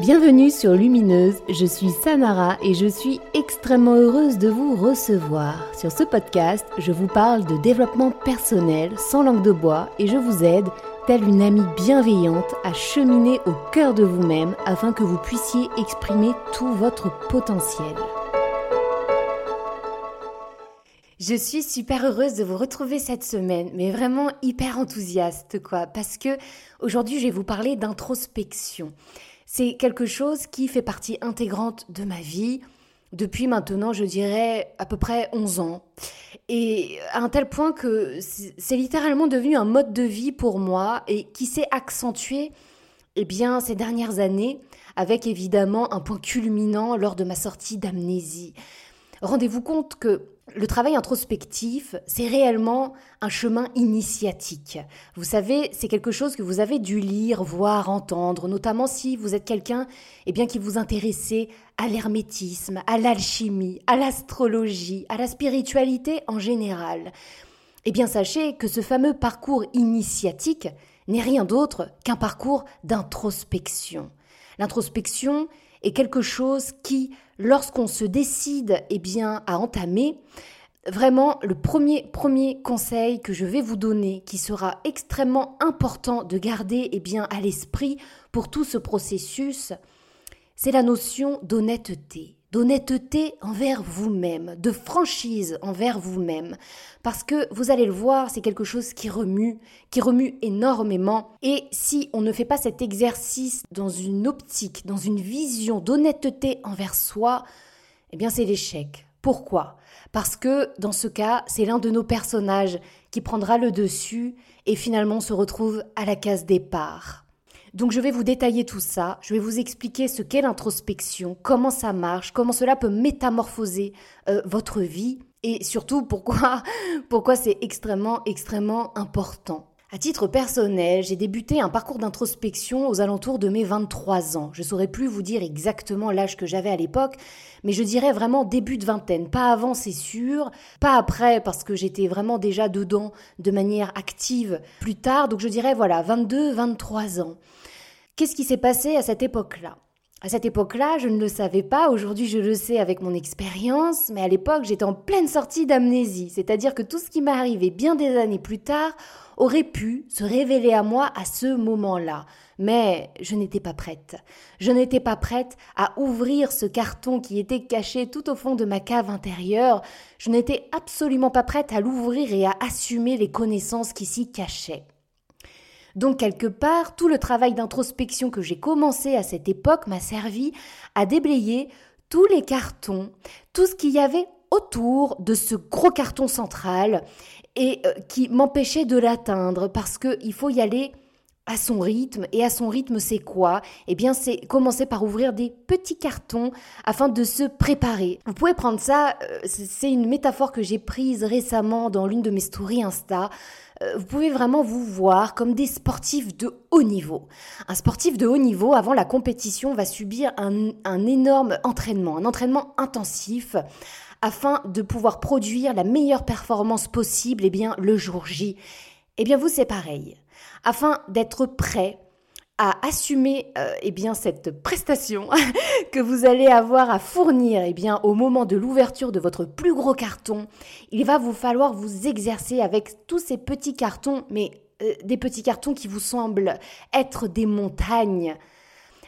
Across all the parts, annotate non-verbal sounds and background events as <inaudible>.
Bienvenue sur Lumineuse, je suis Samara et je suis extrêmement heureuse de vous recevoir. Sur ce podcast, je vous parle de développement personnel sans langue de bois et je vous aide, telle une amie bienveillante, à cheminer au cœur de vous-même afin que vous puissiez exprimer tout votre potentiel. Je suis super heureuse de vous retrouver cette semaine, mais vraiment hyper enthousiaste quoi, parce que aujourd'hui je vais vous parler d'introspection. C'est quelque chose qui fait partie intégrante de ma vie depuis maintenant, je dirais, à peu près 11 ans. Et à un tel point que c'est littéralement devenu un mode de vie pour moi et qui s'est accentué eh bien, ces dernières années, avec évidemment un point culminant lors de ma sortie d'amnésie. Rendez-vous compte que le travail introspectif, c'est réellement un chemin initiatique. Vous savez, c'est quelque chose que vous avez dû lire, voir, entendre, notamment si vous êtes quelqu'un eh bien, qui vous intéressait à l'hermétisme, à l'alchimie, à l'astrologie, à la spiritualité en général. Eh bien, sachez que ce fameux parcours initiatique n'est rien d'autre qu'un parcours d'introspection. L'introspection est quelque chose qui lorsqu'on se décide eh bien, à entamer, vraiment le premier, premier conseil que je vais vous donner, qui sera extrêmement important de garder eh bien, à l'esprit pour tout ce processus, c'est la notion d'honnêteté d'honnêteté envers vous-même, de franchise envers vous-même. Parce que vous allez le voir, c'est quelque chose qui remue, qui remue énormément. Et si on ne fait pas cet exercice dans une optique, dans une vision d'honnêteté envers soi, eh bien c'est l'échec. Pourquoi? Parce que dans ce cas, c'est l'un de nos personnages qui prendra le dessus et finalement se retrouve à la case départ. Donc je vais vous détailler tout ça, je vais vous expliquer ce qu'est l'introspection, comment ça marche, comment cela peut métamorphoser euh, votre vie et surtout pourquoi <laughs> pourquoi c'est extrêmement extrêmement important. À titre personnel, j'ai débuté un parcours d'introspection aux alentours de mes 23 ans. Je saurais plus vous dire exactement l'âge que j'avais à l'époque, mais je dirais vraiment début de vingtaine. Pas avant, c'est sûr. Pas après, parce que j'étais vraiment déjà dedans de manière active plus tard. Donc je dirais, voilà, 22, 23 ans. Qu'est-ce qui s'est passé à cette époque-là? À cette époque-là, je ne le savais pas, aujourd'hui je le sais avec mon expérience, mais à l'époque j'étais en pleine sortie d'amnésie, c'est-à-dire que tout ce qui m'est arrivé bien des années plus tard aurait pu se révéler à moi à ce moment-là. Mais je n'étais pas prête. Je n'étais pas prête à ouvrir ce carton qui était caché tout au fond de ma cave intérieure. Je n'étais absolument pas prête à l'ouvrir et à assumer les connaissances qui s'y cachaient. Donc quelque part, tout le travail d'introspection que j'ai commencé à cette époque m'a servi à déblayer tous les cartons, tout ce qu'il y avait autour de ce gros carton central et euh, qui m'empêchait de l'atteindre parce qu'il faut y aller à son rythme. Et à son rythme, c'est quoi? Eh bien, c'est commencer par ouvrir des petits cartons afin de se préparer. Vous pouvez prendre ça, euh, c'est une métaphore que j'ai prise récemment dans l'une de mes stories Insta. Euh, vous pouvez vraiment vous voir comme des sportifs de haut niveau. Un sportif de haut niveau, avant la compétition, va subir un, un énorme entraînement, un entraînement intensif afin de pouvoir produire la meilleure performance possible eh bien, le jour J. Eh bien, vous, c'est pareil. Afin d'être prêt à assumer euh, eh bien cette prestation <laughs> que vous allez avoir à fournir eh bien au moment de l'ouverture de votre plus gros carton, il va vous falloir vous exercer avec tous ces petits cartons mais euh, des petits cartons qui vous semblent être des montagnes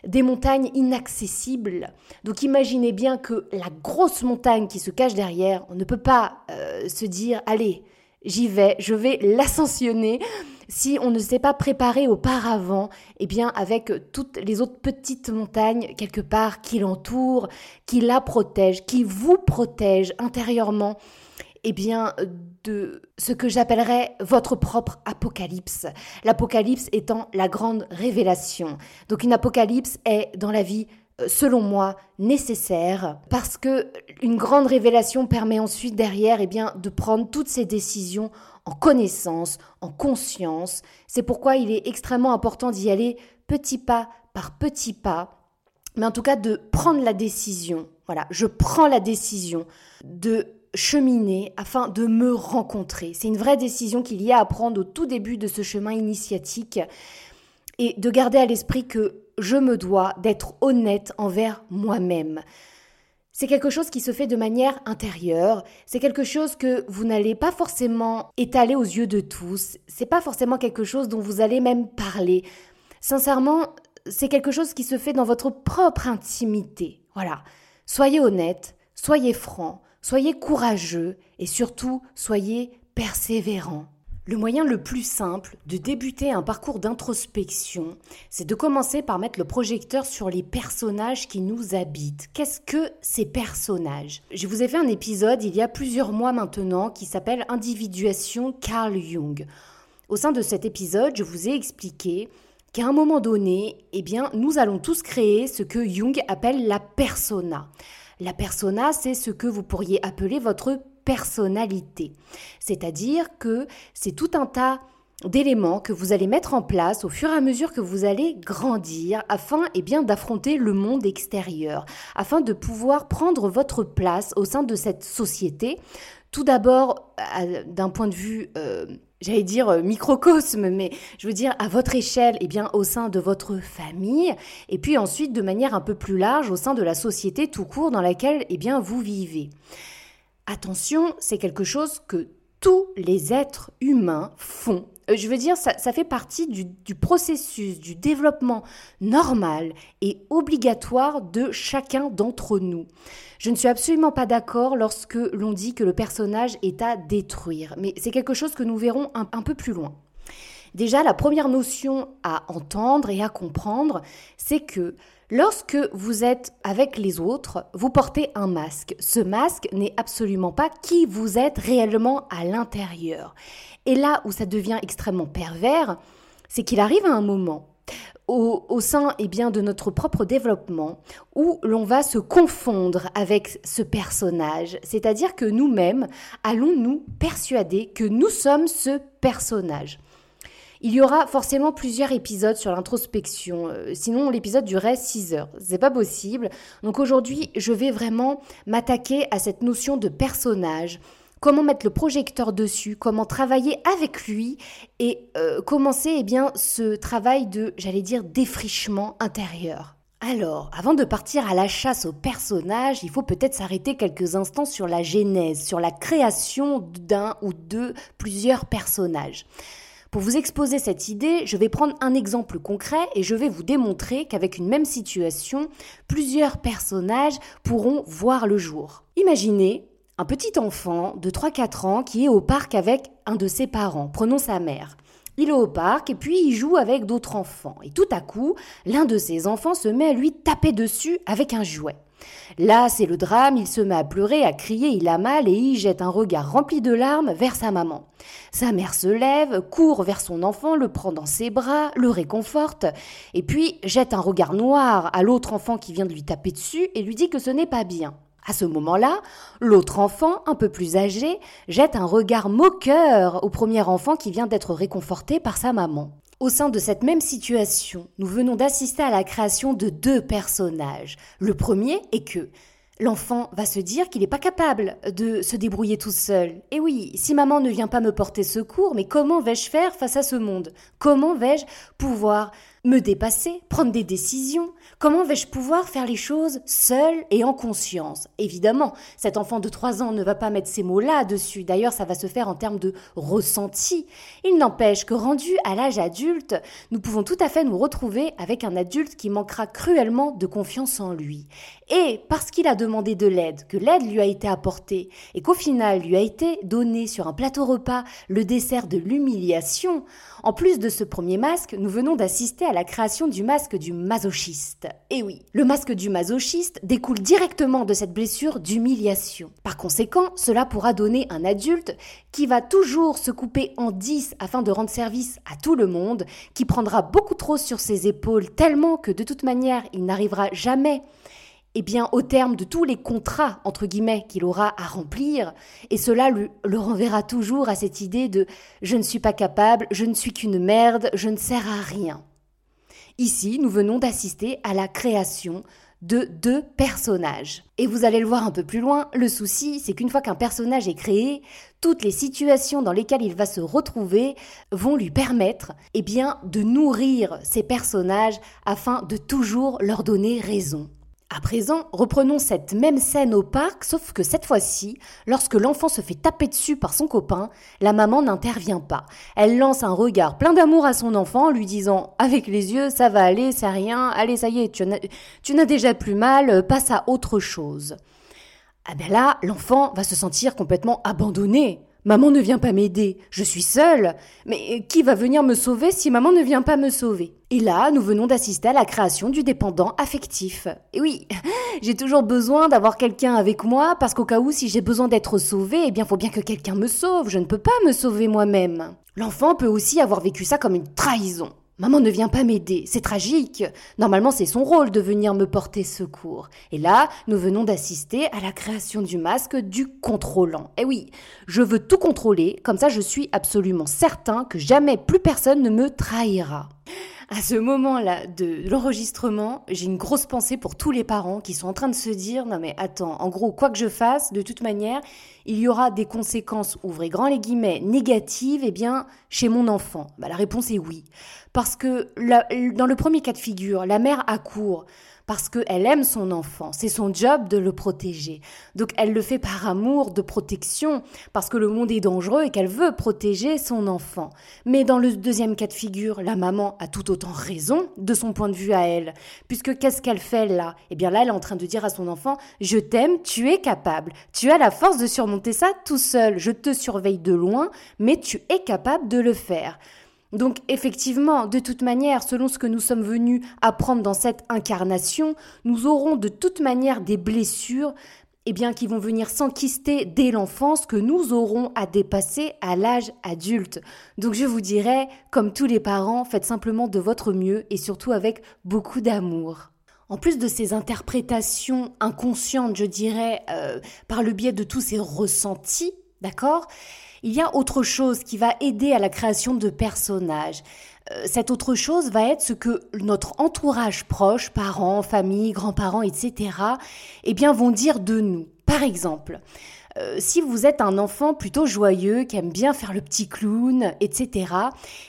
des montagnes inaccessibles. Donc imaginez bien que la grosse montagne qui se cache derrière, on ne peut pas euh, se dire allez, j'y vais, je vais l'ascensionner si on ne s'est pas préparé auparavant, eh bien avec toutes les autres petites montagnes quelque part qui l'entourent, qui la protègent, qui vous protègent intérieurement, eh bien de ce que j'appellerais votre propre apocalypse. L'apocalypse étant la grande révélation. Donc une apocalypse est dans la vie euh, selon moi, nécessaire parce que une grande révélation permet ensuite derrière eh bien, de prendre toutes ces décisions en connaissance, en conscience. C'est pourquoi il est extrêmement important d'y aller petit pas par petit pas, mais en tout cas de prendre la décision. Voilà, je prends la décision de cheminer afin de me rencontrer. C'est une vraie décision qu'il y a à prendre au tout début de ce chemin initiatique et de garder à l'esprit que je me dois d'être honnête envers moi-même. C'est quelque chose qui se fait de manière intérieure, c'est quelque chose que vous n'allez pas forcément étaler aux yeux de tous, c'est pas forcément quelque chose dont vous allez même parler. Sincèrement, c'est quelque chose qui se fait dans votre propre intimité. Voilà. Soyez honnête, soyez franc, soyez courageux et surtout soyez persévérant. Le moyen le plus simple de débuter un parcours d'introspection, c'est de commencer par mettre le projecteur sur les personnages qui nous habitent. Qu'est-ce que ces personnages? Je vous ai fait un épisode il y a plusieurs mois maintenant qui s'appelle Individuation Carl Jung. Au sein de cet épisode, je vous ai expliqué qu'à un moment donné, eh bien, nous allons tous créer ce que Jung appelle la persona. La persona, c'est ce que vous pourriez appeler votre personnalité. C'est-à-dire que c'est tout un tas d'éléments que vous allez mettre en place au fur et à mesure que vous allez grandir afin eh bien d'affronter le monde extérieur, afin de pouvoir prendre votre place au sein de cette société. Tout d'abord d'un point de vue euh, j'allais dire euh, microcosme, mais je veux dire à votre échelle, et eh bien au sein de votre famille, et puis ensuite de manière un peu plus large au sein de la société tout court dans laquelle eh bien vous vivez. Attention, c'est quelque chose que tous les êtres humains font. Euh, je veux dire, ça, fait partie du, du, processus, du développement normal et obligatoire de chacun d'entre nous. Je ne suis absolument pas d'accord lorsque l'on dit que le personnage est à détruire, mais c'est quelque chose que nous verrons un, peu plus loin. Déjà, la première notion à entendre et à comprendre, c'est que lorsque vous êtes avec les autres, vous portez un masque. Ce masque n'est absolument pas qui vous êtes réellement à l'intérieur. Et là où ça devient extrêmement pervers, c'est qu'il arrive à un moment au, sein eh bien, de notre propre développement où l'on va se confondre avec ce personnage. C'est-à-dire que nous-mêmes allons nous persuader que nous sommes ce personnage. Il y aura forcément plusieurs épisodes sur l'introspection, euh, sinon l'épisode durerait 6 heures. C'est pas possible. Donc aujourd'hui, je vais vraiment m'attaquer à cette notion de personnage, comment mettre le projecteur dessus, comment travailler avec lui et euh, commencer eh bien, ce travail de, j'allais dire, défrichement intérieur. Alors, avant de partir à la chasse aux personnages, il faut peut-être s'arrêter quelques instants sur la genèse, sur la création d'un ou de plusieurs personnages. Pour vous exposer cette idée, je vais prendre un exemple concret et je vais vous démontrer qu'avec une même situation, plusieurs personnages pourront voir le jour. Imaginez un petit enfant de 3-4 ans qui est au parc avec un de ses parents, prenons sa mère. Il est au parc et puis il joue avec d'autres enfants. Et tout à coup, l'un de ses enfants se met à lui taper dessus avec un jouet. Là, c'est le drame, il se met à pleurer, à crier, il a mal et il jette un regard rempli de larmes vers sa maman. Sa mère se lève, court vers son enfant, le prend dans ses bras, le réconforte, et puis jette un regard noir à l'autre enfant qui vient de lui taper dessus et lui dit que ce n'est pas bien. À ce moment-là, l'autre enfant, un peu plus âgé, jette un regard moqueur au premier enfant qui vient d'être réconforté par sa maman. Au sein de cette même situation, nous venons d'assister à la création de deux personnages. Le premier est que l'enfant va se dire qu'il n'est pas capable de se débrouiller tout seul. Et oui, si maman ne vient pas me porter secours, mais comment vais-je faire face à ce monde? Comment vais-je pouvoir me dépasser, prendre des décisions Comment vais-je pouvoir faire les choses seul et en conscience? Évidemment, cet enfant de 3 ans ne va pas mettre ces mots-là dessus. D'ailleurs, ça va se faire en termes de ressenti. Il n'empêche que rendu à l'âge adulte, nous pouvons tout à fait nous retrouver avec un adulte qui manquera cruellement de confiance en lui. Et parce qu'il a demandé de l'aide, que l'aide lui a été apportée et qu'au final lui a été donné sur un plateau repas le dessert de l'humiliation, en plus de ce premier masque, nous venons d'assister à la création du masque du masochiste. Et oui, le masque du masochiste découle directement de cette blessure d'humiliation. Par conséquent, cela pourra donner un adulte qui va toujours se couper en dix afin de rendre service à tout le monde, qui prendra beaucoup trop sur ses épaules tellement que de toute manière il n'arrivera jamais eh bien, au terme de tous les contrats, entre guillemets, qu'il aura à remplir, et cela le, le, renverra toujours à cette idée de je ne suis pas capable, je ne suis qu'une merde, je ne sers à rien. Ici, nous venons d'assister à la création de deux personnages. Et vous allez le voir un peu plus loin, le souci, c'est qu'une fois qu'un personnage est créé, toutes les situations dans lesquelles il va se retrouver vont lui permettre, eh bien, de nourrir ces personnages afin de toujours leur donner raison. À présent, reprenons cette même scène au parc, sauf que cette fois-ci, lorsque l'enfant se fait taper dessus par son copain, la maman n'intervient pas. Elle lance un regard plein d'amour à son enfant, lui disant avec les yeux, ça va aller, c'est rien, allez, ça y est, tu n'as déjà plus mal, passe à autre chose. Ah ben là, l'enfant va se sentir complètement abandonné. Maman ne vient pas m'aider, je suis seule. Mais qui va venir me sauver si maman ne vient pas me sauver? Et là, nous venons d'assister à la création du dépendant affectif. Et oui, <laughs> j'ai toujours besoin d'avoir quelqu'un avec moi parce qu'au cas où si j'ai besoin d'être sauvée, eh bien faut bien que quelqu'un me sauve, je ne peux pas me sauver moi-même. L'enfant peut aussi avoir vécu ça comme une trahison. Maman ne vient pas m'aider, c'est tragique. Normalement, c'est son rôle de venir me porter secours. Et là, nous venons d'assister à la création du masque du contrôlant. Eh oui, je veux tout contrôler, comme ça je suis absolument certain que jamais plus personne ne me trahira. À ce moment-là de l'enregistrement, j'ai une grosse pensée pour tous les parents qui sont en train de se dire non mais attends, en gros, quoi que je fasse, de toute manière, il y aura des conséquences, ouvrez grand les guillemets, négatives, eh bien, chez mon enfant. Bah, la réponse est oui. Parce que dans le premier cas de figure, la mère accourt parce qu'elle aime son enfant. C'est son job de le protéger. Donc elle le fait par amour de protection, parce que le monde est dangereux et qu'elle veut protéger son enfant. Mais dans le deuxième cas de figure, la maman a tout autant raison de son point de vue à elle. Puisque qu'est-ce qu'elle fait là? Eh bien là, elle est en train de dire à son enfant, je t'aime, tu es capable. Tu as la force de surmonter ça tout seul. Je te surveille de loin, mais tu es capable de le faire. Donc effectivement, de toute manière, selon ce que nous sommes venus apprendre dans cette incarnation, nous aurons de toute manière des blessures eh bien, qui vont venir s'enquister dès l'enfance que nous aurons à dépasser à l'âge adulte. Donc je vous dirais, comme tous les parents, faites simplement de votre mieux et surtout avec beaucoup d'amour. En plus de ces interprétations inconscientes, je dirais, euh, par le biais de tous ces ressentis, d'accord il y a autre chose qui va aider à la création de personnages. Euh, cette autre chose va être ce que notre entourage proche, parents, famille, grands-parents, etc., eh bien, vont dire de nous. Par exemple, euh, si vous êtes un enfant plutôt joyeux, qui aime bien faire le petit clown, etc.,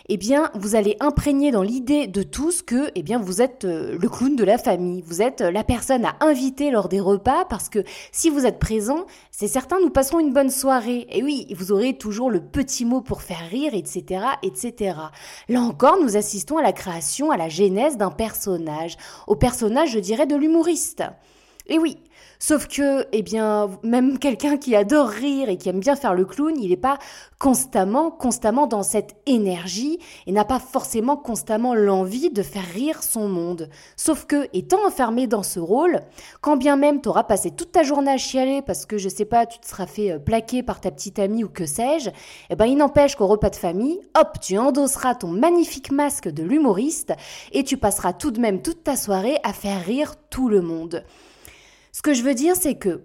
eh bien, vous allez imprégner dans l'idée de tous que, eh bien, vous êtes euh, le clown de la famille. Vous êtes la personne à inviter lors des repas parce que si vous êtes présent, c'est certain, nous passerons une bonne soirée. Et oui, vous aurez toujours le petit mot pour faire rire, etc., etc. Là encore, nous assistons à la création, à la genèse d'un personnage. Au personnage, je dirais, de l'humoriste. Et oui, Sauf que, eh bien, même quelqu'un qui adore rire et qui aime bien faire le clown, il n'est pas constamment, constamment dans cette énergie et n'a pas forcément constamment l'envie de faire rire son monde. Sauf que, étant enfermé dans ce rôle, quand bien même tu auras passé toute ta journée à chialer parce que, je sais pas, tu te seras fait euh, plaquer par ta petite amie ou que sais-je, eh ben, il n'empêche qu'au repas de famille, hop, tu endosseras ton magnifique masque de l'humoriste et tu passeras tout de même toute ta soirée à faire rire tout le monde. Ce que je veux dire, c'est que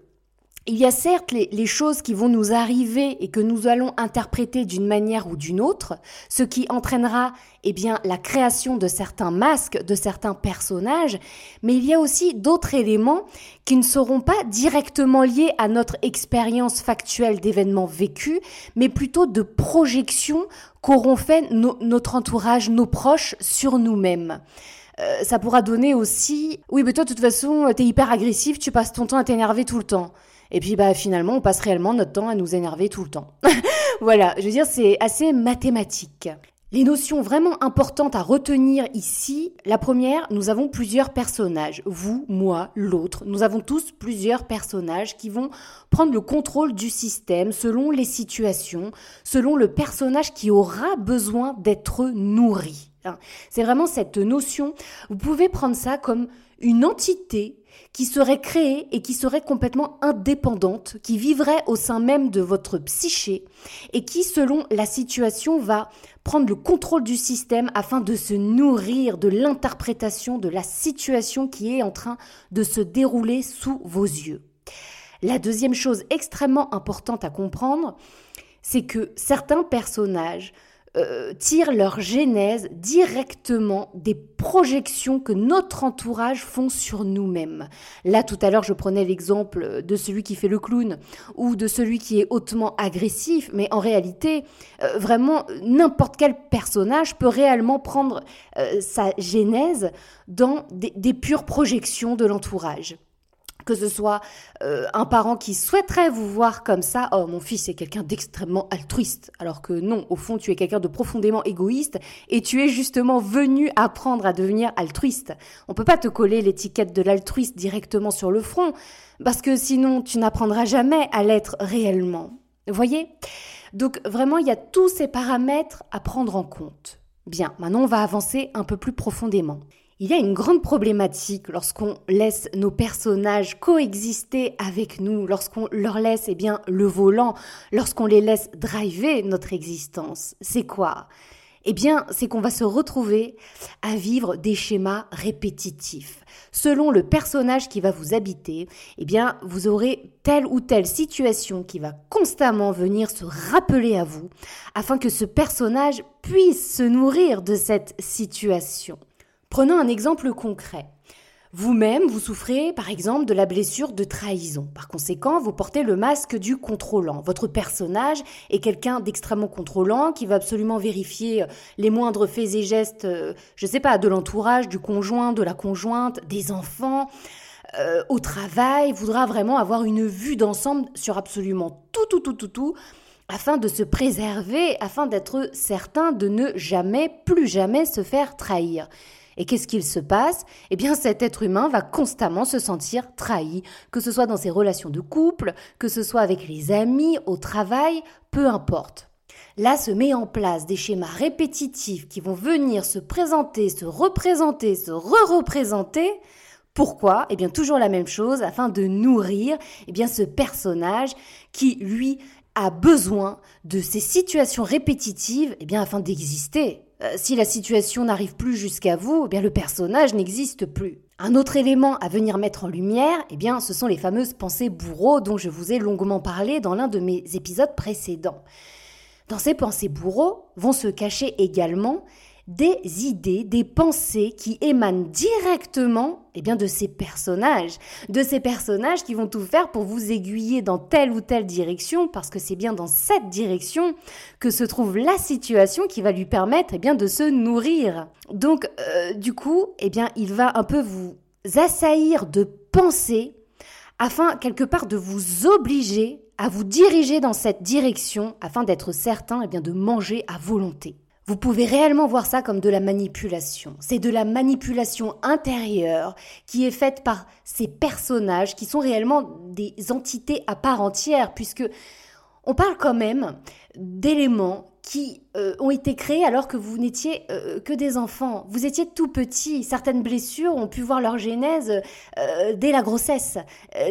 il y a certes les, choses qui vont nous arriver et que nous allons interpréter d'une manière ou d'une autre, ce qui entraînera eh bien la création de certains masques, de certains personnages, mais il y a aussi d'autres éléments qui ne seront pas directement liés à notre expérience factuelle d'événements vécus, mais plutôt de projections qu'auront fait notre entourage, nos proches sur nous-mêmes. Euh, ça pourra donner aussi, oui, mais toi, de toute façon, t'es hyper agressif, tu passes ton temps à t'énerver tout le temps. Et puis, bah, finalement, on passe réellement notre temps à nous énerver tout le temps. <laughs> voilà, je veux dire, c'est assez mathématique. Les notions vraiment importantes à retenir ici, la première, nous avons plusieurs personnages. Vous, moi, l'autre. Nous avons tous plusieurs personnages qui vont prendre le contrôle du système selon les situations, selon le personnage qui aura besoin d'être nourri. C'est vraiment cette notion. Vous pouvez prendre ça comme une entité qui serait créée et qui serait complètement indépendante, qui vivrait au sein même de votre psyché et qui, selon la situation, va prendre le contrôle du système afin de se nourrir de l'interprétation de la situation qui est en train de se dérouler sous vos yeux. La deuxième chose extrêmement importante à comprendre, c'est que certains personnages euh, tirent leur genèse directement des projections que notre entourage font sur nous-mêmes. Là, tout à l'heure, je prenais l'exemple de celui qui fait le clown ou de celui qui est hautement agressif, mais en réalité, euh, vraiment, n'importe quel personnage peut réellement prendre euh, sa genèse dans des pures projections de l'entourage que ce soit euh, un parent qui souhaiterait vous voir comme ça, oh mon fils est quelqu'un d'extrêmement altruiste, alors que non, au fond tu es quelqu'un de profondément égoïste et tu es justement venu apprendre à devenir altruiste. On peut pas te coller l'étiquette de l'altruiste directement sur le front, parce que sinon tu n'apprendras jamais à l'être réellement. Voyez? Donc vraiment, il y a tous ces paramètres à prendre en compte. Bien, maintenant on va avancer un peu plus profondément. Il y a une grande problématique lorsqu'on laisse nos personnages coexister avec nous, lorsqu'on leur laisse eh bien le volant, lorsqu'on les laisse driver notre existence. C'est quoi? Eh bien, c'est qu'on va se retrouver à vivre des schémas répétitifs. Selon le personnage qui va vous habiter, eh bien, vous aurez telle ou telle situation qui va constamment venir se rappeler à vous afin que ce personnage puisse se nourrir de cette situation. Prenons un exemple concret. Vous-même, vous souffrez par exemple de la blessure de trahison. Par conséquent, vous portez le masque du contrôlant. Votre personnage est quelqu'un d'extrêmement contrôlant qui va absolument vérifier euh, les moindres faits et gestes, euh, je ne sais pas, de l'entourage, du conjoint, de la conjointe, des enfants. Euh, au travail, voudra vraiment avoir une vue d'ensemble sur absolument tout, tout, tout, tout, tout, afin de se préserver, afin d'être certain de ne jamais, plus jamais se faire trahir. Et qu'est-ce qu'il se passe? Eh bien, cet être humain va constamment se sentir trahi, que ce soit dans ses relations de couple, que ce soit avec les amis, au travail, peu importe. Là se met en place des schémas répétitifs qui vont venir se présenter, se représenter, se re-représenter. Pourquoi? Eh bien toujours la même chose afin de nourrir eh bien ce personnage qui lui a besoin de ces situations répétitives eh bien afin d'exister. Euh, si la situation n'arrive plus jusqu'à vous, eh le personnage n'existe plus. Un autre élément à venir mettre en lumière, eh bien, ce sont les fameuses pensées bourreaux dont je vous ai longuement parlé dans l'un de mes épisodes précédents. Dans ces pensées bourreaux vont se cacher également des idées, des pensées qui émanent directement eh bien, de ces personnages, de ces personnages qui vont tout faire pour vous aiguiller dans telle ou telle direction, parce que c'est bien dans cette direction que se trouve la situation qui va lui permettre eh bien, de se nourrir. Donc, euh, du coup, eh bien, il va un peu vous assaillir de pensées afin quelque part de vous obliger à vous diriger dans cette direction afin d'être certain eh bien, de manger à volonté. Vous pouvez réellement voir ça comme de la manipulation. C'est de la manipulation intérieure qui est faite par ces personnages qui sont réellement des entités à part entière puisque on parle quand même d'éléments qui euh, ont été créés alors que vous n'étiez euh, que des enfants. Vous étiez tout petit. Certaines blessures ont pu voir leur genèse euh, dès la grossesse,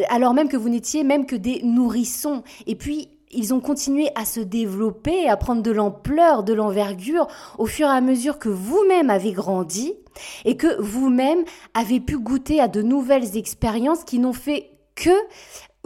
alors même que vous n'étiez même que des nourrissons. Et puis, ils ont continué à se développer, à prendre de l'ampleur, de l'envergure au fur et à mesure que vous-même avez grandi et que vous-même avez pu goûter à de nouvelles expériences qui n'ont fait que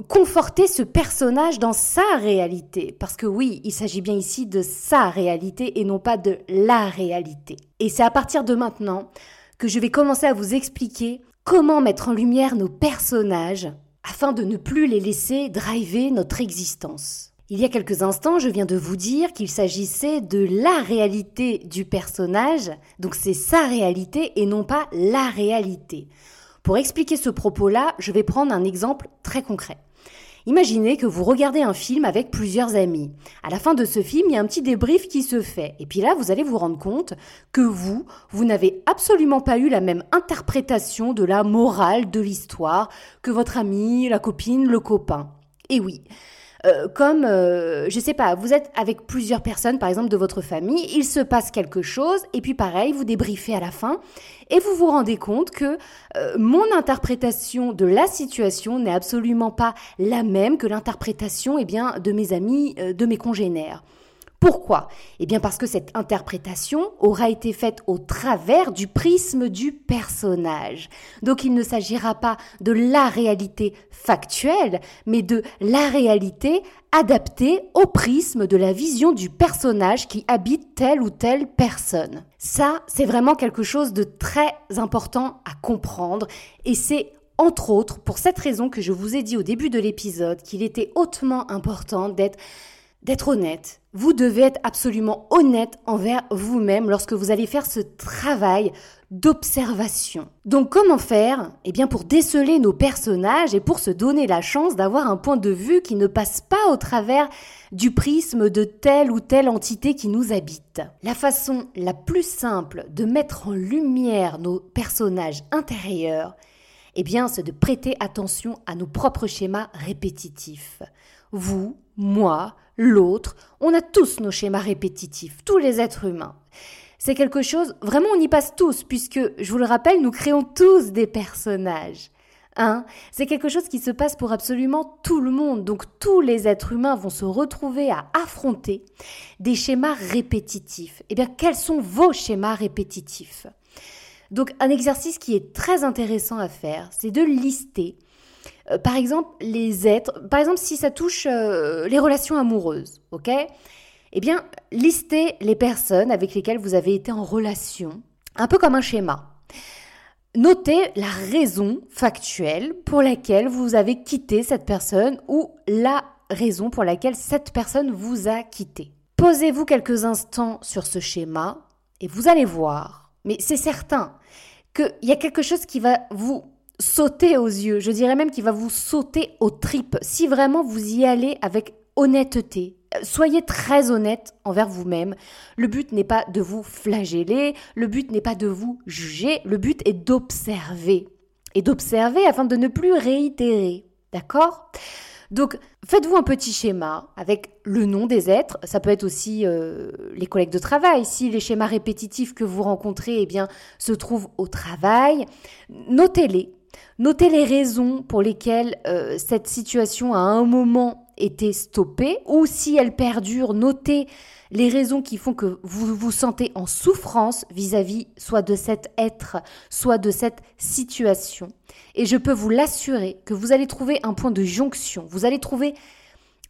conforter ce personnage dans sa réalité. Parce que oui, il s'agit bien ici de sa réalité et non pas de la réalité. Et c'est à partir de maintenant que je vais commencer à vous expliquer comment mettre en lumière nos personnages afin de ne plus les laisser driver notre existence. Il y a quelques instants, je viens de vous dire qu'il s'agissait de la réalité du personnage, donc c'est sa réalité et non pas la réalité. Pour expliquer ce propos-là, je vais prendre un exemple très concret. Imaginez que vous regardez un film avec plusieurs amis. À la fin de ce film, il y a un petit débrief qui se fait. Et puis là, vous allez vous rendre compte que vous, vous n'avez absolument pas eu la même interprétation de la morale de l'histoire que votre ami, la copine, le copain. Et oui, euh, comme, euh, je sais pas, vous êtes avec plusieurs personnes, par exemple de votre famille, il se passe quelque chose, et puis pareil, vous débriefez à la fin, et vous vous rendez compte que euh, mon interprétation de la situation n'est absolument pas la même que l'interprétation, eh bien, de mes amis, de mes congénères. Pourquoi? Eh bien parce que cette interprétation aura été faite au travers du prisme du personnage. Donc il ne s'agira pas de la réalité factuelle, mais de la réalité adaptée au prisme de la vision du personnage qui habite telle ou telle personne. Ça, c'est vraiment quelque chose de très important à comprendre et c'est entre autres pour cette raison que je vous ai dit au début de l'épisode qu'il était hautement important d'être d'être honnête. Vous devez être absolument honnête envers vous-même lorsque vous allez faire ce travail d'observation. Donc comment faire? Eh bien pour déceler nos personnages et pour se donner la chance d'avoir un point de vue qui ne passe pas au travers du prisme de telle ou telle entité qui nous habite. La façon la plus simple de mettre en lumière nos personnages intérieurs, eh bien c'est de prêter attention à nos propres schémas répétitifs. Vous, moi, l'autre, on a tous nos schémas répétitifs, tous les êtres humains. C'est quelque chose, vraiment on y passe tous, puisque, je vous le rappelle, nous créons tous des personnages. Hein? C'est quelque chose qui se passe pour absolument tout le monde. Donc tous les êtres humains vont se retrouver à affronter des schémas répétitifs. Eh bien, quels sont vos schémas répétitifs? Donc un exercice qui est très intéressant à faire, c'est de lister euh, par exemple, les êtres, par exemple, si ça touche euh, les relations amoureuses, ok? Eh bien, listez les personnes avec lesquelles vous avez été en relation, un peu comme un schéma. Notez la raison factuelle pour laquelle vous avez quitté cette personne ou la raison pour laquelle cette personne vous a quitté. Posez-vous quelques instants sur ce schéma et vous allez voir, mais c'est certain, qu'il y a quelque chose qui va vous sauter aux yeux. Je dirais même qu'il va vous sauter aux tripes si vraiment vous y allez avec honnêteté. Soyez très honnête envers vous-même. Le but n'est pas de vous flageller, le but n'est pas de vous juger, le but est d'observer. Et d'observer afin de ne plus réitérer. D'accord? Donc, faites-vous un petit schéma avec le nom des êtres. Ça peut être aussi euh, les collègues de travail. Si les schémas répétitifs que vous rencontrez, eh bien, se trouvent au travail, notez-les. Notez les raisons pour lesquelles euh, cette situation à un moment était stoppée ou si elle perdure, notez les raisons qui font que vous vous sentez en souffrance vis-à-vis soit de cet être, soit de cette situation. Et je peux vous l'assurer que vous allez trouver un point de jonction, vous allez trouver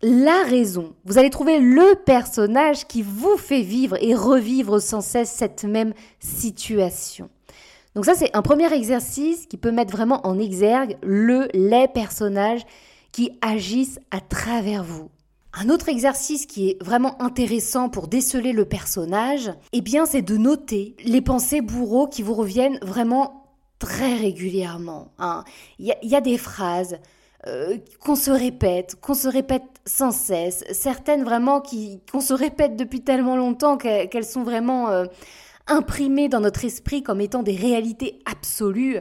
la raison, vous allez trouver le personnage qui vous fait vivre et revivre sans cesse cette même situation. Donc ça, c'est un premier exercice qui peut mettre vraiment en exergue le, les personnages qui agissent à travers vous. Un autre exercice qui est vraiment intéressant pour déceler le personnage, eh bien, c'est de noter les pensées bourreaux qui vous reviennent vraiment très régulièrement. Hein. Il y, a des phrases euh, qu'on se répète, qu'on se répète sans cesse, certaines vraiment qu'on se répète depuis tellement longtemps qu'elles sont vraiment euh, imprimées dans notre esprit comme étant des réalités absolues,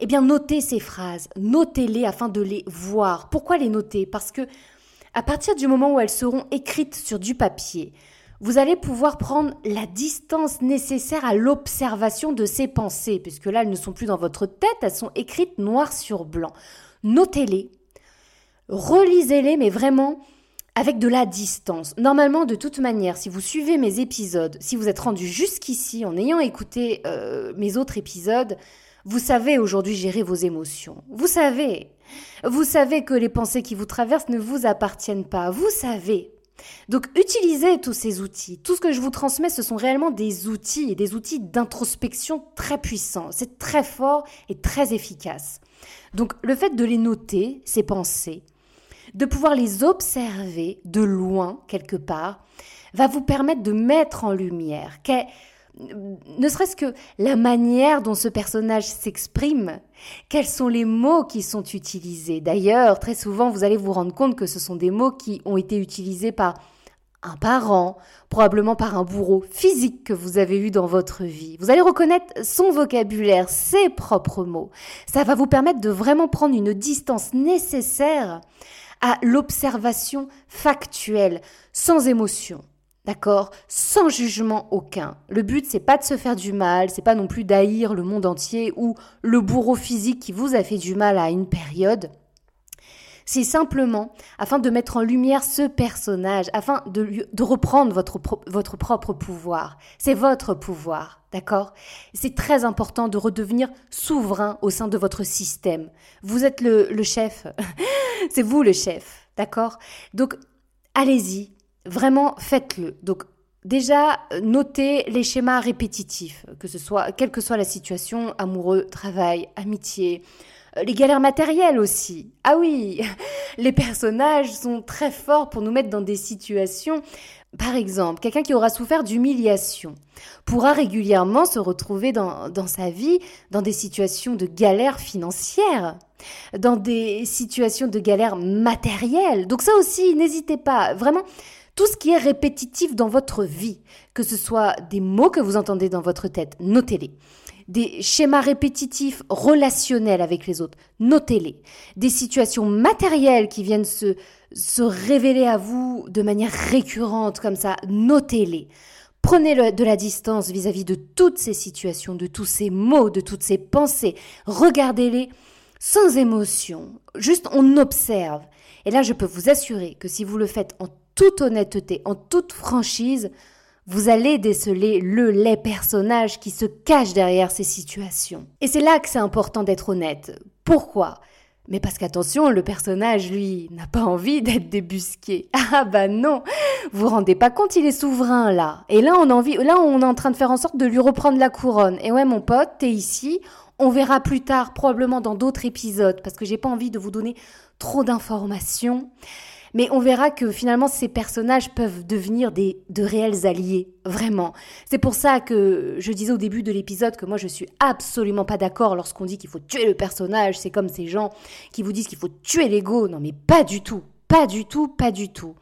eh bien notez ces phrases, notez-les afin de les voir. Pourquoi les noter? Parce que à partir du moment où elles seront écrites sur du papier, vous allez pouvoir prendre la distance nécessaire à l'observation de ces pensées, puisque là, elles ne sont plus dans votre tête, elles sont écrites noir sur blanc. Notez-les, relisez-les, mais vraiment avec de la distance. Normalement, de toute manière, si vous suivez mes épisodes, si vous êtes rendu jusqu'ici en ayant écouté euh, mes autres épisodes, vous savez aujourd'hui gérer vos émotions. Vous savez. Vous savez que les pensées qui vous traversent ne vous appartiennent pas. Vous savez. Donc utilisez tous ces outils. Tout ce que je vous transmets, ce sont réellement des outils et des outils d'introspection très puissants. C'est très fort et très efficace. Donc le fait de les noter, ces pensées, de pouvoir les observer de loin quelque part, va vous permettre de mettre en lumière ne serait-ce que la manière dont ce personnage s'exprime, quels sont les mots qui sont utilisés. D'ailleurs, très souvent, vous allez vous rendre compte que ce sont des mots qui ont été utilisés par un parent, probablement par un bourreau physique que vous avez eu dans votre vie. Vous allez reconnaître son vocabulaire, ses propres mots. Ça va vous permettre de vraiment prendre une distance nécessaire à l'observation factuelle, sans émotion. D'accord? Sans jugement aucun. Le but, c'est pas de se faire du mal, c'est pas non plus d'haïr le monde entier ou le bourreau physique qui vous a fait du mal à une période. C'est simplement afin de mettre en lumière ce personnage, afin de, reprendre votre, votre propre pouvoir. C'est votre pouvoir, d'accord? C'est très important de redevenir souverain au sein de votre système. Vous êtes le, chef, <laughs> c'est vous le chef, d'accord? Donc, allez-y, vraiment faites-le. Donc, Déjà, notez les schémas répétitifs, que ce soit, quelle que soit la situation, amoureux, travail, amitié, les galères matérielles aussi. Ah oui, <laughs> les personnages sont très forts pour nous mettre dans des situations. Par exemple, quelqu'un qui aura souffert d'humiliation pourra régulièrement se retrouver dans, dans sa vie dans des situations de galères financières, dans des situations de galères matérielles. Donc ça aussi, n'hésitez pas. Vraiment, tout ce qui est répétitif dans votre vie, que ce soit des mots que vous entendez dans votre tête, notez-les. Des schémas répétitifs relationnels avec les autres, notez-les. Des situations matérielles qui viennent se, se révéler à vous de manière récurrente comme ça, notez-les. Prenez de la distance vis-à-vis de toutes ces situations, de tous ces mots, de toutes ces pensées. Regardez-les sans émotion. Juste on observe. Et là, je peux vous assurer que si vous le faites en toute honnêteté, en toute franchise, vous allez déceler le les personnages qui se cachent derrière ces situations. Et c'est là que c'est important d'être honnête. Pourquoi? Mais parce qu'attention, le personnage, lui, n'a pas envie d'être débusqué. <laughs> Ah bah non, vous vous rendez pas compte, il est souverain là. Et là, on a envie, là, on est en train de faire en sorte de lui reprendre la couronne. Et ouais, mon pote, t'es ici. On verra plus tard, probablement dans d'autres épisodes, parce que j'ai pas envie de vous donner trop d'informations. Mais on verra que finalement ces personnages peuvent devenir des de réels alliés, vraiment. C'est pour ça que je disais au début de l'épisode que moi je suis absolument pas d'accord lorsqu'on dit qu'il faut tuer le personnage. C'est comme ces gens qui vous disent qu'il faut tuer l'ego. Non mais pas du tout, pas du tout, pas du tout.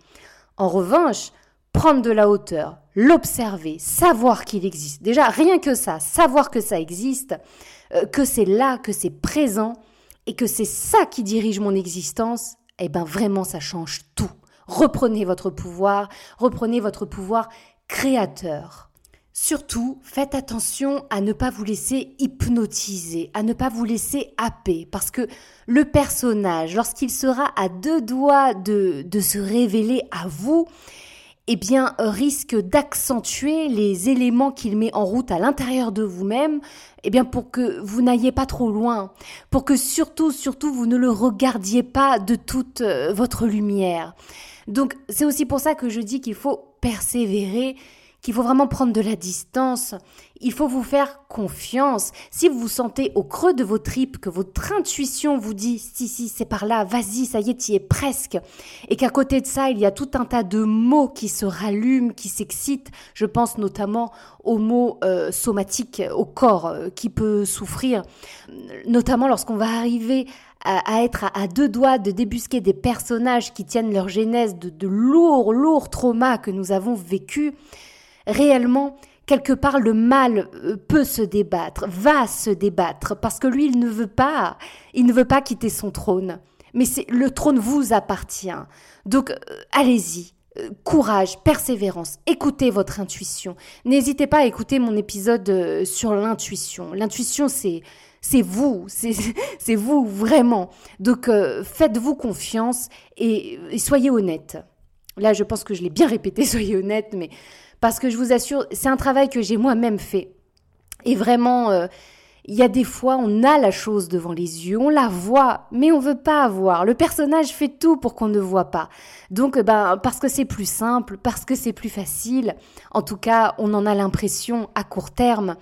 En revanche, prendre de la hauteur, l'observer, savoir qu'il existe. Déjà rien que ça, savoir que ça existe, euh, que c'est là, que c'est présent et que c'est ça qui dirige mon existence eh ben vraiment ça change tout. Reprenez votre pouvoir, reprenez votre pouvoir créateur. Surtout, faites attention à ne pas vous laisser hypnotiser, à ne pas vous laisser happer, parce que le personnage, lorsqu'il sera à deux doigts de, de se révéler à vous, eh bien, risque d'accentuer les éléments qu'il met en route à l'intérieur de vous-même, eh bien, pour que vous n'ayez pas trop loin, pour que surtout, surtout, vous ne le regardiez pas de toute euh, votre lumière. Donc, c'est aussi pour ça que je dis qu'il faut persévérer qu'il faut vraiment prendre de la distance, il faut vous faire confiance. Si vous vous sentez au creux de vos tripes, que votre intuition vous dit si si c'est par là, vas-y, ça y est, tu y es presque, et qu'à côté de ça, il y a tout un tas de mots qui se rallument, qui s'excitent, je pense notamment aux mots euh, somatiques, au corps euh, qui peut souffrir, notamment lorsqu'on va arriver à, être à, deux doigts de débusquer des personnages qui tiennent leur genèse de, de lourds, lourds traumas que nous avons vécus réellement, quelque part, le mal euh, peut se débattre, va se débattre, parce que lui, il ne veut pas, il ne veut pas quitter son trône. Mais le trône vous appartient. Donc, euh, allez-y. Euh, courage, persévérance, écoutez votre intuition. N'hésitez pas à écouter mon épisode sur l'intuition. L'intuition, c'est c'est vous, <laughs> c'est vous vraiment. Donc faites-vous confiance et, soyez honnête. Là, je pense que je l'ai bien répété, <laughs> soyez honnête, mais parce que je vous assure, c'est un travail que j'ai moi-même fait. Et vraiment, euh, il y a des fois, on a la chose devant les yeux, on la voit, mais on veut pas voir. Le personnage fait tout pour qu'on ne voit pas. Donc, ben, parce que c'est plus simple, parce que c'est plus facile, en tout cas, on en a l'impression à court terme,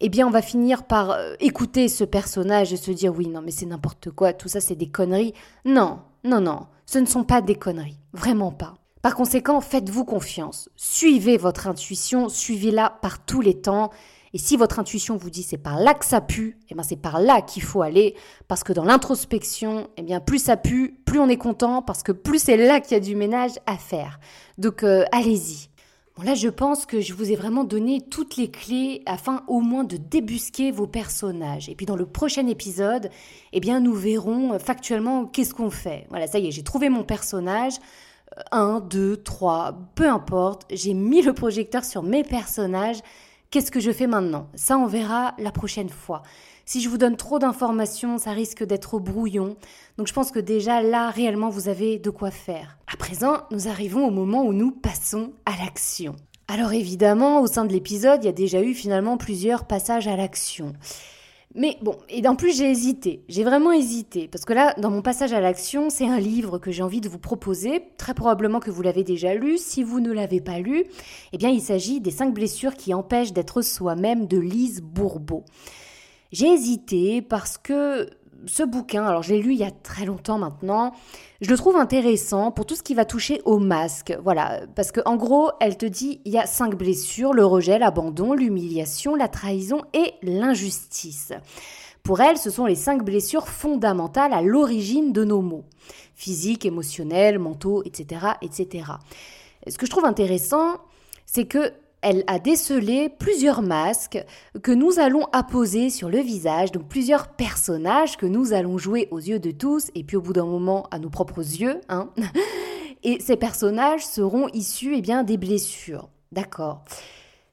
eh bien, on va finir par euh, écouter ce personnage et se dire, oui, non, mais c'est n'importe quoi, tout ça, c'est des conneries. Non, non, non, ce ne sont pas des conneries, vraiment pas. Par conséquent, faites-vous confiance. Suivez votre intuition, suivez-la par tous les temps. Et si votre intuition vous dit c'est par là que ça pue, eh bien c'est par là qu'il faut aller parce que dans l'introspection, eh bien plus ça pue, plus on est content parce que plus c'est là qu'il y a du ménage à faire. Donc euh, allez-y. Bon là, je pense que je vous ai vraiment donné toutes les clés afin au moins de débusquer vos personnages. Et puis dans le prochain épisode, eh bien nous verrons factuellement qu'est-ce qu'on fait. Voilà, ça y est, j'ai trouvé mon personnage. 1, 2, 3, peu importe, j'ai mis le projecteur sur mes personnages. qu'est-ce que je fais maintenant? Ça, on verra la prochaine fois. Si je vous donne trop d'informations, ça risque d'être brouillon. Donc je pense que déjà là, réellement, vous avez de quoi faire. À présent, nous arrivons au moment où nous passons à l'action. Alors évidemment, au sein de l'épisode, il y a déjà eu finalement plusieurs passages à l'action. Mais bon, et en plus j'ai hésité, j'ai vraiment hésité, parce que là, dans mon passage à l'action, c'est un livre que j'ai envie de vous proposer, très probablement que vous l'avez déjà lu, si vous ne l'avez pas lu, eh bien il s'agit des cinq blessures qui empêchent d'être soi-même de Lise Bourbeau. J'ai hésité parce que ce bouquin, alors je l'ai lu il y a très longtemps maintenant, je le trouve intéressant pour tout ce qui va toucher au masque. Voilà, parce qu'en gros, elle te dit il y a cinq blessures le rejet, l'abandon, l'humiliation, la trahison et l'injustice. Pour elle, ce sont les cinq blessures fondamentales à l'origine de nos maux physiques, émotionnels, mentaux, etc., etc. Ce que je trouve intéressant, c'est que elle a décelé plusieurs masques que nous allons apposer sur le visage, donc plusieurs personnages que nous allons jouer aux yeux de tous et puis au bout d'un moment à nos propres yeux. Hein. <laughs> Et ces personnages seront issus eh bien, des blessures. D'accord.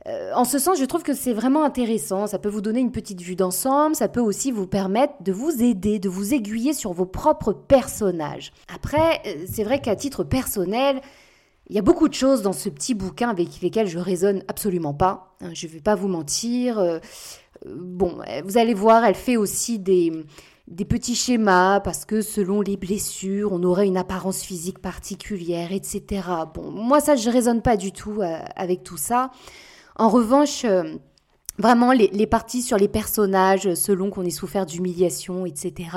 Euh, en ce sens, je trouve que c'est vraiment intéressant. Ça peut vous donner une petite vue d'ensemble. Ça peut aussi vous permettre de vous aider, de vous aiguiller sur vos propres personnages. Après, euh, c'est vrai qu'à titre personnel, il y a beaucoup de choses dans ce petit bouquin avec lesquelles je raisonne absolument pas. Hein, je ne vais pas vous mentir. Euh, euh, bon, vous allez voir, elle fait aussi des, des petits schémas parce que selon les blessures, on aurait une apparence physique particulière, etc. Bon, moi ça, je raisonne pas du tout euh, avec tout ça. En revanche, vraiment les, les, parties sur les personnages, selon qu'on ait souffert d'humiliation, etc.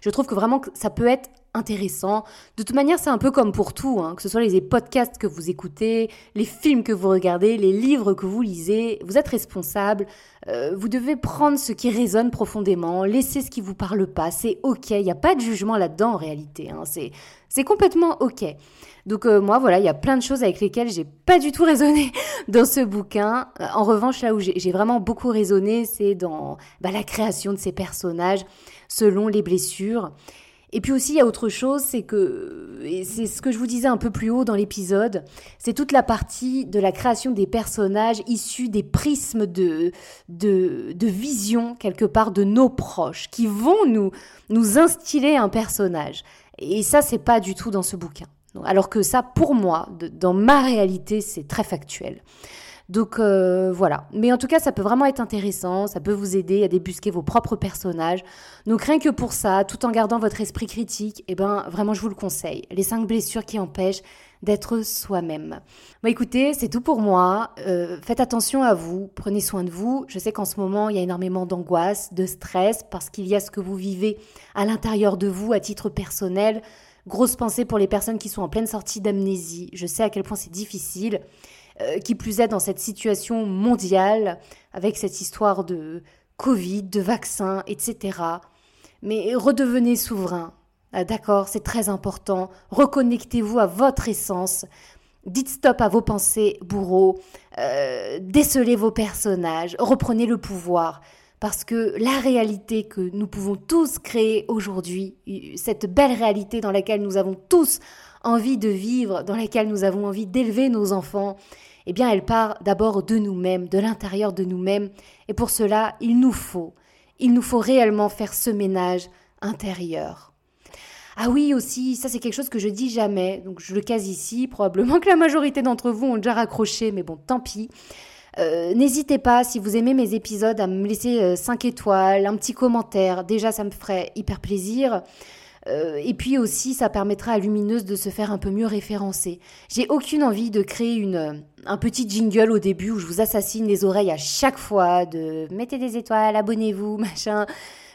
Je trouve que vraiment ça peut être intéressant. De toute manière, c'est un peu comme pour tout, hein, que ce soit les podcasts que vous écoutez, les films que vous regardez, les livres que vous lisez, vous êtes responsable. Euh, vous devez prendre ce qui résonne profondément, laisser ce qui vous parle pas. C'est ok, il n'y a pas de jugement là-dedans en réalité. Hein, c'est c'est complètement ok. Donc euh, moi voilà, il y a plein de choses avec lesquelles j'ai pas du tout raisonné <laughs> dans ce bouquin. En revanche, là où j'ai vraiment beaucoup raisonné, c'est dans bah, la création de ces personnages selon les blessures. Et puis aussi, il y a autre chose, c'est que, et c'est ce que je vous disais un peu plus haut dans l'épisode, c'est toute la partie de la création des personnages issus des prismes de, de, de vision, quelque part, de nos proches, qui vont nous, nous instiller un personnage. Et ça, c'est pas du tout dans ce bouquin. Alors que ça, pour moi, dans ma réalité, c'est très factuel. Donc euh, voilà. Mais en tout cas, ça peut vraiment être intéressant, ça peut vous aider à débusquer vos propres personnages. Donc rien que pour ça, tout en gardant votre esprit critique, eh ben vraiment je vous le conseille. Les cinq blessures qui empêchent d'être soi-même. Bon écoutez, c'est tout pour moi. Euh, faites attention à vous, prenez soin de vous. Je sais qu'en ce moment, il y a énormément d'angoisse, de stress, parce qu'il y a ce que vous vivez à l'intérieur de vous à titre personnel. Grosse pensée pour les personnes qui sont en pleine sortie d'amnésie. Je sais à quel point c'est difficile. Euh, qui plus est dans cette situation mondiale, avec cette histoire de Covid, de vaccins, etc. Mais redevenez souverain. Ah, d'accord, c'est très important. Reconnectez-vous à votre essence. Dites stop à vos pensées bourreaux. Euh, décelez vos personnages. Reprenez le pouvoir. Parce que la réalité que nous pouvons tous créer aujourd'hui, cette belle réalité dans laquelle nous avons tous envie de vivre, dans laquelle nous avons envie d'élever nos enfants, eh bien elle part d'abord de nous-mêmes, de l'intérieur de nous-mêmes, et pour cela, il nous faut, il nous faut réellement faire ce ménage intérieur. Ah oui aussi, ça c'est quelque chose que je dis jamais, donc je le case ici, probablement que la majorité d'entre vous ont déjà raccroché, mais bon, tant pis. Euh, n'hésitez pas, si vous aimez mes épisodes, à me laisser 5 euh, étoiles, un petit commentaire. Déjà, ça me ferait hyper plaisir. Euh, et puis aussi, ça permettra à Lumineuse de se faire un peu mieux référencer. J'ai aucune envie de créer une, un petit jingle au début où je vous assassine les oreilles à chaque fois de mettez des étoiles, abonnez-vous, <laughs> machin.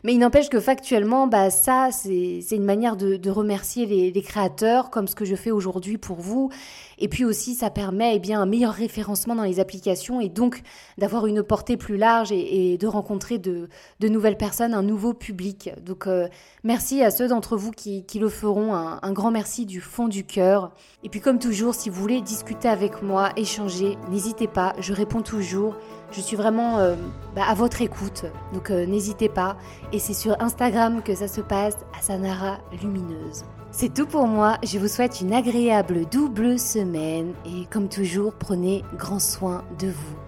Mais il n'empêche que factuellement, bah ça, c'est une manière de, remercier les, créateurs, comme ce que je fais aujourd'hui pour vous. Et puis aussi, ça permet eh un meilleur référencement dans les applications et donc d'avoir une portée plus large et, de rencontrer de, nouvelles personnes, un nouveau public. Donc euh, merci à ceux d'entre vous qui, le feront. Un, un grand merci du fond du cœur. Et puis comme toujours, si vous voulez discuter avec moi, échanger, n'hésitez pas, je réponds toujours. Je suis vraiment euh, bah, à votre écoute, donc euh, n'hésitez pas. Et c'est sur Instagram que ça se passe à Sanara Lumineuse. C'est tout pour moi, je vous souhaite une agréable double semaine et comme toujours, prenez grand soin de vous.